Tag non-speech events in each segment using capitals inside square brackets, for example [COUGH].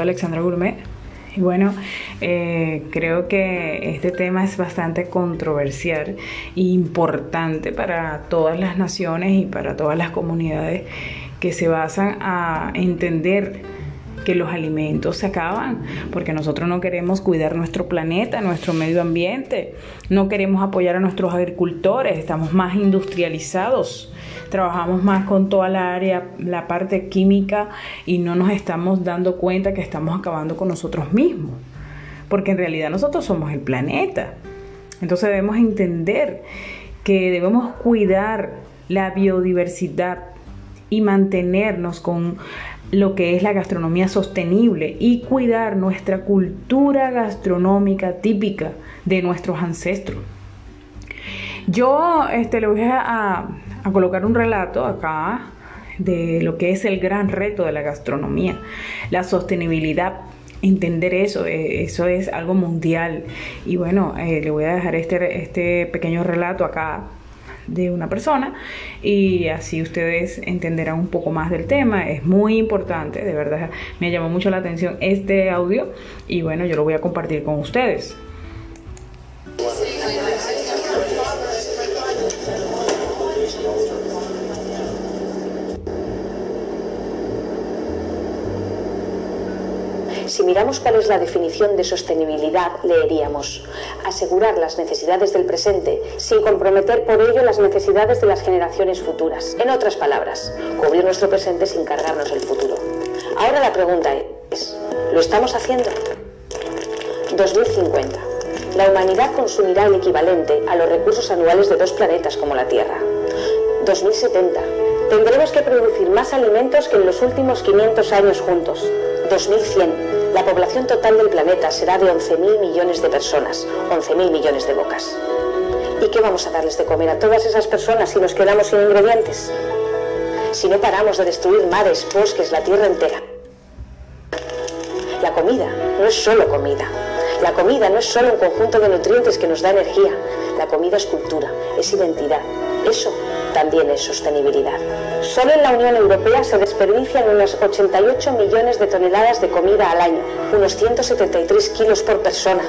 Alexandra Gourmet. Y bueno, eh, creo que este tema es bastante controversial e importante para todas las naciones y para todas las comunidades que se basan a entender que los alimentos se acaban, porque nosotros no queremos cuidar nuestro planeta, nuestro medio ambiente, no queremos apoyar a nuestros agricultores, estamos más industrializados, trabajamos más con toda la área, la parte química y no nos estamos dando cuenta que estamos acabando con nosotros mismos, porque en realidad nosotros somos el planeta. Entonces debemos entender que debemos cuidar la biodiversidad y mantenernos con lo que es la gastronomía sostenible y cuidar nuestra cultura gastronómica típica de nuestros ancestros. Yo este, le voy a, colocar un relato acá de lo que es el gran reto de la gastronomía, la sostenibilidad entender eso, eh, eso es algo mundial. Y bueno, eh, le voy a dejar este, este pequeño relato acá de una persona y así ustedes entenderán un poco más del tema. Es muy importante, de verdad me llamó mucho la atención este audio y bueno, yo lo voy a compartir con ustedes. Si miramos cuál es la definición de sostenibilidad, leeríamos asegurar las necesidades del presente sin comprometer por ello las necesidades de las generaciones futuras. En otras palabras, cubrir nuestro presente sin cargarnos el futuro. Ahora la pregunta es, ¿lo estamos haciendo? 2050. La humanidad consumirá el equivalente a los recursos anuales de dos planetas como la Tierra. 2070. Tendremos que producir más alimentos que en los últimos 500 años juntos. 2100 la población total del planeta será de 11.000 millones de personas, 11.000 millones de bocas. ¿Y qué vamos a darles de comer a todas esas personas si nos quedamos sin ingredientes? Si no paramos de destruir mares, bosques, la tierra entera. La comida no es solo comida. La comida no es solo un conjunto de nutrientes que nos da energía. La comida es cultura, es identidad. Eso también es sostenibilidad. Solo en la Unión Europea se desperdician unos 88 millones de toneladas de comida al año, unos 173 kilos por persona.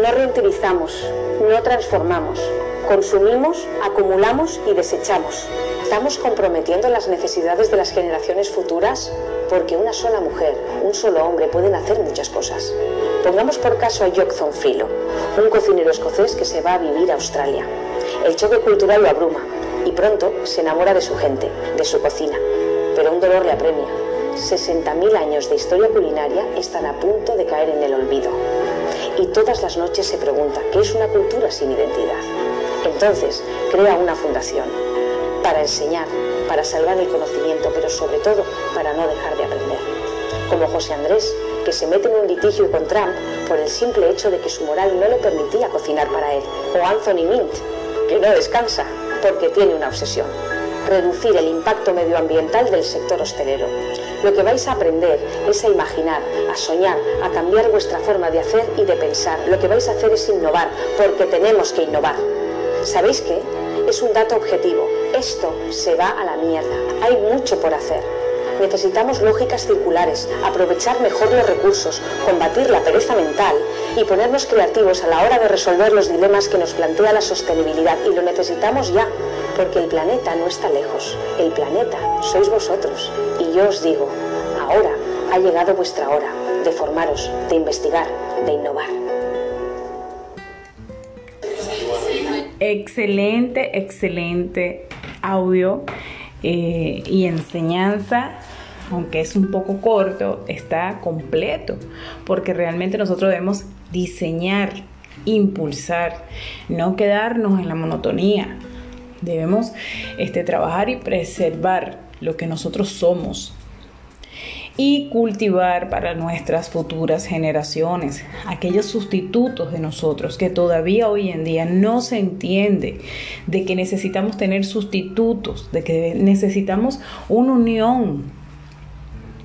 No reutilizamos, no transformamos, consumimos, acumulamos y desechamos. ¿Estamos comprometiendo las necesidades de las generaciones futuras? Porque una sola mujer, un solo hombre pueden hacer muchas cosas. Pongamos por caso a Jock Filo, un cocinero escocés que se va a vivir a Australia. El choque cultural lo abruma, y pronto se enamora de su gente, de su cocina. Pero un dolor le apremia. 60.000 años de historia culinaria están a punto de caer en el olvido. Y todas las noches se pregunta, ¿qué es una cultura sin identidad? Entonces crea una fundación para enseñar, para salvar el conocimiento, pero sobre todo para no dejar de aprender. Como José Andrés, que se mete en un litigio con Trump por el simple hecho de que su moral no le permitía cocinar para él. O Anthony Mint, que no descansa porque tiene una obsesión. Reducir el impacto medioambiental del sector hostelero. Lo que vais a aprender es a imaginar, a soñar, a cambiar vuestra forma de hacer y de pensar. Lo que vais a hacer es innovar, porque tenemos que innovar. ¿Sabéis qué? Es un dato objetivo. Esto se va a la mierda. Hay mucho por hacer. Necesitamos lógicas circulares, aprovechar mejor los recursos, combatir la pereza mental y ponernos creativos a la hora de resolver los dilemas que nos plantea la sostenibilidad. Y lo necesitamos ya, porque el planeta no está lejos. El planeta sois vosotros. Y yo os digo, ahora ha llegado vuestra hora de formaros, de investigar, de innovar. Excelente, excelente audio eh, y enseñanza aunque es un poco corto, está completo, porque realmente nosotros debemos diseñar, impulsar, no quedarnos en la monotonía. Debemos este, trabajar y preservar lo que nosotros somos y cultivar para nuestras futuras generaciones aquellos sustitutos de nosotros que todavía hoy en día no se entiende de que necesitamos tener sustitutos, de que necesitamos una unión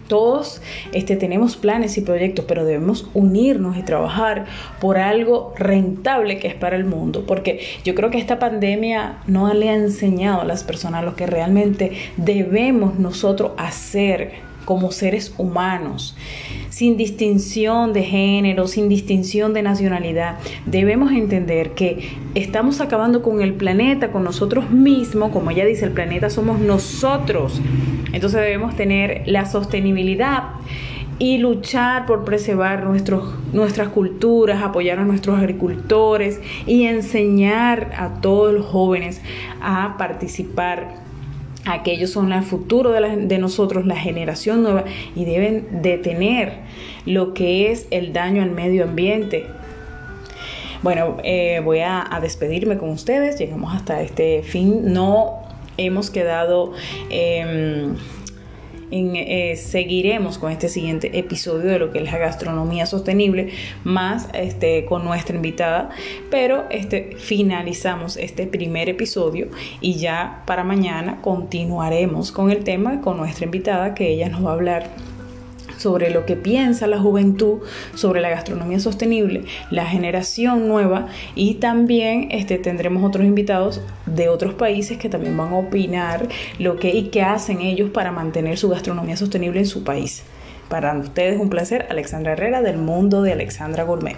todos este, tenemos planes y proyectos, pero debemos unirnos y trabajar por algo rentable que es para el mundo, porque yo creo que esta pandemia no le ha enseñado a las personas lo que realmente debemos nosotros hacer como seres humanos, sin distinción de género, sin distinción de nacionalidad. Debemos entender que estamos acabando con el planeta, con nosotros mismos, como ella dice, el planeta somos nosotros. Entonces debemos tener la sostenibilidad y luchar por preservar nuestros, nuestras culturas, apoyar a nuestros agricultores y enseñar a todos los jóvenes a participar aquellos son el futuro de, nosotros, la generación nueva, y deben detener lo que es el daño al medio ambiente. Bueno, eh, voy a, despedirme con ustedes, llegamos hasta este fin, no hemos quedado... Em, eh, seguiremos con este siguiente episodio de lo que es la gastronomía sostenible, más este, con nuestra invitada, pero este, finalizamos este primer episodio y ya para mañana continuaremos con el tema con nuestra invitada que ella nos va a hablar sobre lo que piensa la juventud sobre la gastronomía sostenible, la generación nueva y también este, tendremos otros invitados de otros países que también van a opinar lo que y qué hacen ellos para mantener su gastronomía sostenible en su país. Para ustedes un placer, Alexandra Herrera del mundo de Alexandra Gourmet.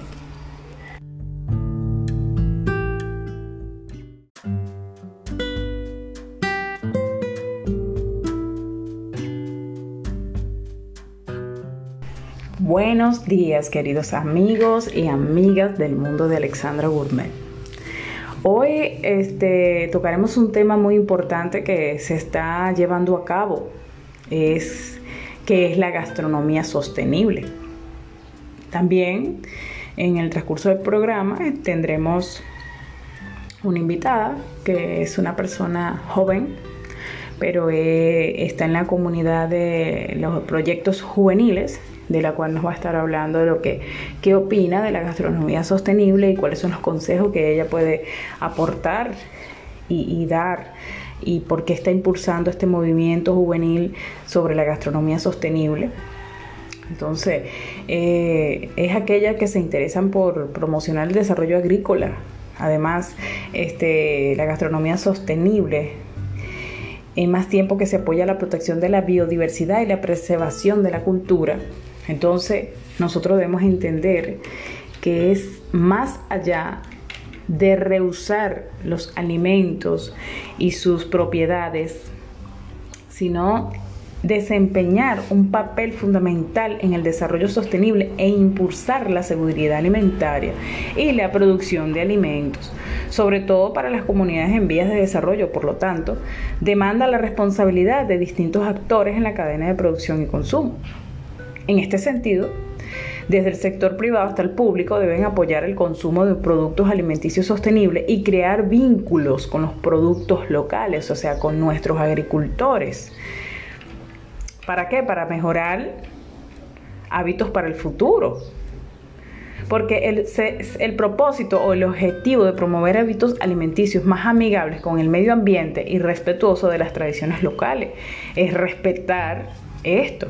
Buenos días queridos amigos y amigas del mundo de Alexandra Gourmet. Hoy este, tocaremos un tema muy importante que se está llevando a cabo, es que es la gastronomía sostenible. También en el transcurso del programa tendremos una invitada que es una persona joven, pero eh, está en la comunidad de los proyectos juveniles de la cual nos va a estar hablando de lo que qué opina de la gastronomía sostenible y cuáles son los consejos que ella puede aportar y, dar y por qué está impulsando este movimiento juvenil sobre la gastronomía sostenible. Entonces, eh, es aquella que se interesan por promocionar el desarrollo agrícola. Además, este, la gastronomía sostenible en más tiempo que se apoya la protección de la biodiversidad y la preservación de la cultura entonces, nosotros debemos entender que es más allá de rehusar los alimentos y sus propiedades, sino desempeñar un papel fundamental en el desarrollo sostenible e impulsar la seguridad alimentaria y la producción de alimentos, sobre todo para las comunidades en vías de desarrollo. Por lo tanto, demanda la responsabilidad de distintos actores en la cadena de producción y consumo. En este sentido, desde el sector privado hasta el público deben apoyar el consumo de productos alimenticios sostenibles y crear vínculos con los productos locales, o sea, con nuestros agricultores. ¿Para qué? Para mejorar hábitos para el futuro. Porque el, el, propósito o el objetivo de promover hábitos alimenticios más amigables con el medio ambiente y respetuoso de las tradiciones locales es respetar esto.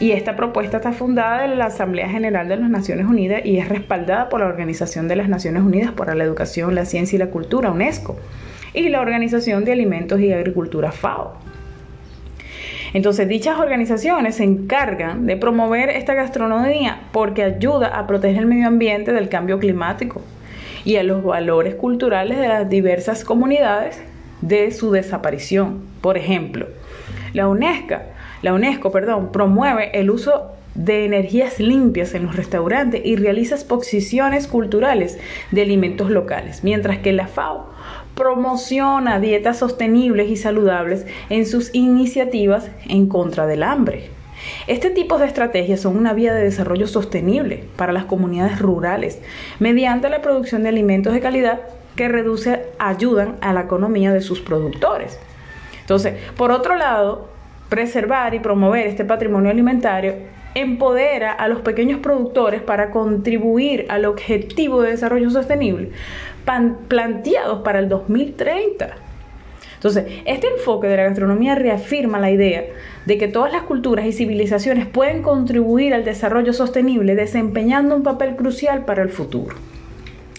Y esta propuesta está fundada en la Asamblea General de las Naciones Unidas y es respaldada por la Organización de las Naciones Unidas para la Educación, la Ciencia y la Cultura, UNESCO, y la Organización de Alimentos y Agricultura, FAO. Entonces, dichas organizaciones se encargan de promover esta gastronomía porque ayuda a proteger el medio ambiente del cambio climático y a los valores culturales de las diversas comunidades de su desaparición. Por ejemplo, la UNESCO la UNESCO, perdón, promueve el uso de energías limpias en los restaurantes y realiza exposiciones culturales de alimentos locales, mientras que la FAO promociona dietas sostenibles y saludables en sus iniciativas en contra del hambre. Este tipo de estrategias son una vía de desarrollo sostenible para las comunidades rurales mediante la producción de alimentos de calidad que reduce, ayudan a la economía de sus productores. Entonces, por otro lado, preservar y promover este patrimonio alimentario empodera a los pequeños productores para contribuir al objetivo de desarrollo sostenible planteados para el 2030. Entonces, este enfoque de la gastronomía reafirma la idea de que todas las culturas y civilizaciones pueden contribuir al desarrollo sostenible desempeñando un papel crucial para el futuro.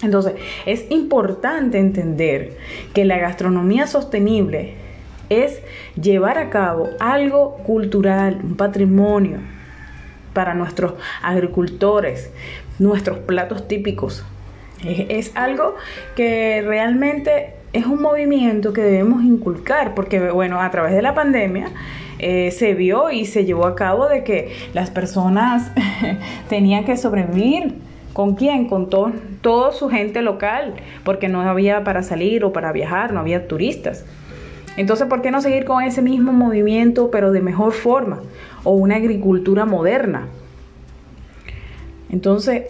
Entonces, es importante entender que la gastronomía sostenible es llevar a cabo algo cultural, un patrimonio para nuestros agricultores, nuestros platos típicos. Es, algo que realmente es un movimiento que debemos inculcar, porque bueno, a través de la pandemia eh, se vio y se llevó a cabo de que las personas [LAUGHS] tenían que sobrevivir. ¿Con quién? Con todo, todo su gente local, porque no había para salir o para viajar, no había turistas. Entonces, ¿por qué no seguir con ese mismo movimiento, pero de mejor forma? O una agricultura moderna. Entonces,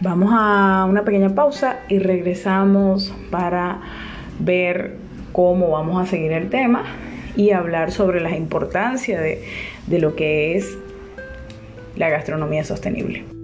vamos a una pequeña pausa y regresamos para ver cómo vamos a seguir el tema y hablar sobre la importancia de, de lo que es la gastronomía sostenible.